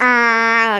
Ah,